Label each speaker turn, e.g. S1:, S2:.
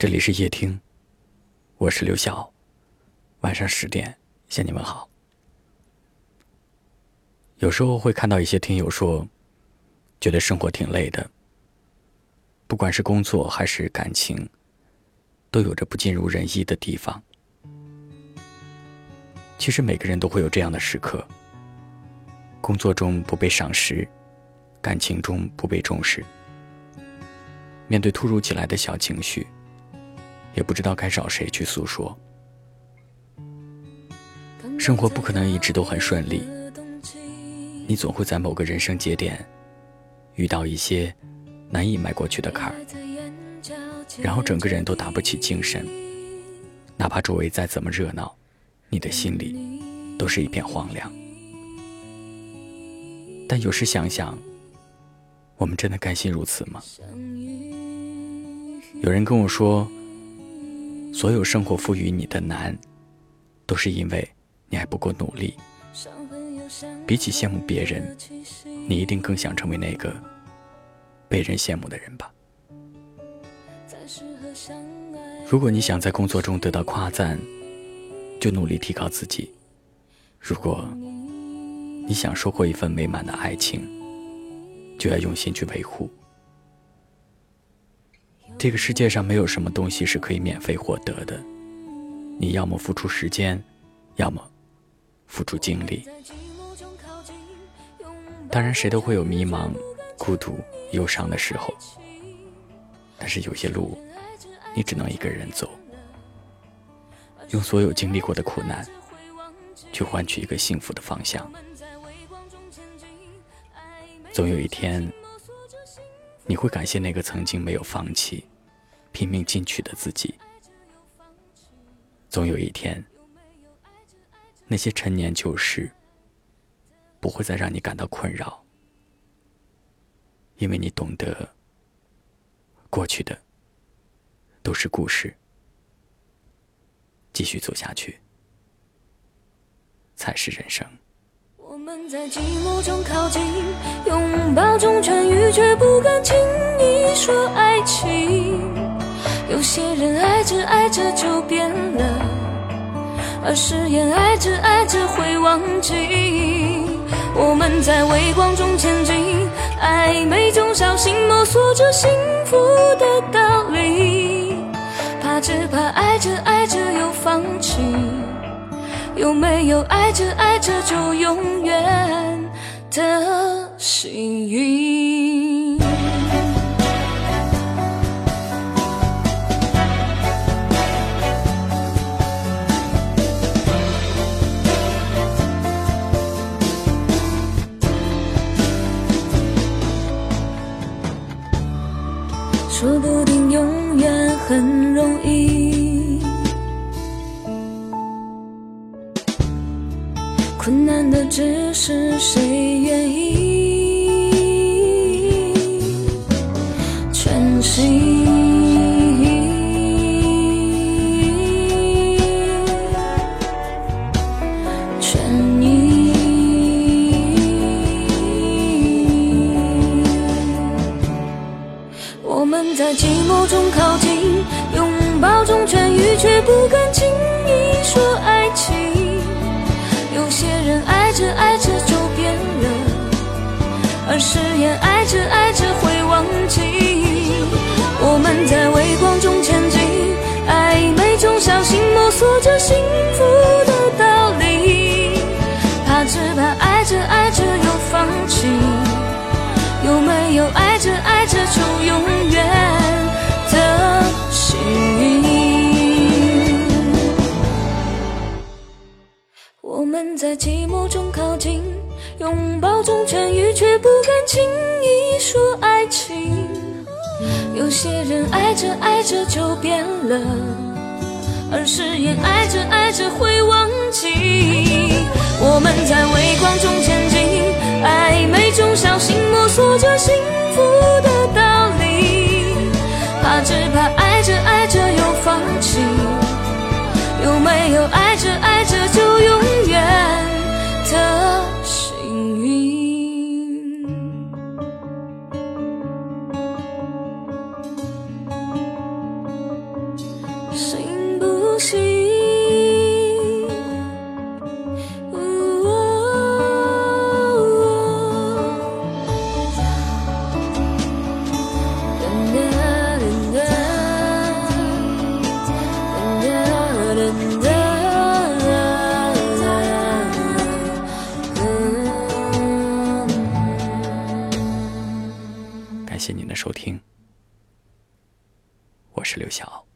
S1: 这里是夜听，我是刘晓。晚上十点向你们好。有时候会看到一些听友说，觉得生活挺累的，不管是工作还是感情，都有着不尽如人意的地方。其实每个人都会有这样的时刻：工作中不被赏识，感情中不被重视，面对突如其来的小情绪。也不知道该找谁去诉说。生活不可能一直都很顺利，你总会在某个人生节点遇到一些难以迈过去的坎儿，然后整个人都打不起精神，哪怕周围再怎么热闹，你的心里都是一片荒凉。但有时想想，我们真的甘心如此吗？有人跟我说。所有生活赋予你的难，都是因为你还不够努力。比起羡慕别人，你一定更想成为那个被人羡慕的人吧。如果你想在工作中得到夸赞，就努力提高自己；如果你想收获一份美满的爱情，就要用心去维护。这个世界上没有什么东西是可以免费获得的，你要么付出时间，要么付出精力。当然，谁都会有迷茫、孤独、忧伤的时候，但是有些路，你只能一个人走，用所有经历过的苦难，去换取一个幸福的方向。总有一天，你会感谢那个曾经没有放弃。拼命进取的自己，总有一天，那些陈年旧事不会再让你感到困扰，因为你懂得，过去的都是故事，继续走下去才是人生。
S2: 我们在寂寞中靠近，拥抱中痊愈，却不敢轻易说爱情。有些人爱着爱着就变了，而誓言爱着爱着会忘记。我们在微光中前进，暧昧中小心摸索着幸福的道理。怕只怕爱着爱着又放弃，有没有爱着爱着就永远的幸运？很容易，困难的只是谁愿意。全心。我们在寂寞中靠近，抱中痊愈，却不敢轻易说爱情。有些人爱着爱着就变了，而誓言爱在寂寞中靠近，拥抱中痊愈，却不敢轻易说爱情。有些人爱着爱着就变了，而誓言爱着爱着会忘记。我们在微光中前进，暧昧中小心摸索着幸福的道理。怕只怕爱着爱着又放弃，有没有爱着？的
S1: 谢您的收听，我是刘晓。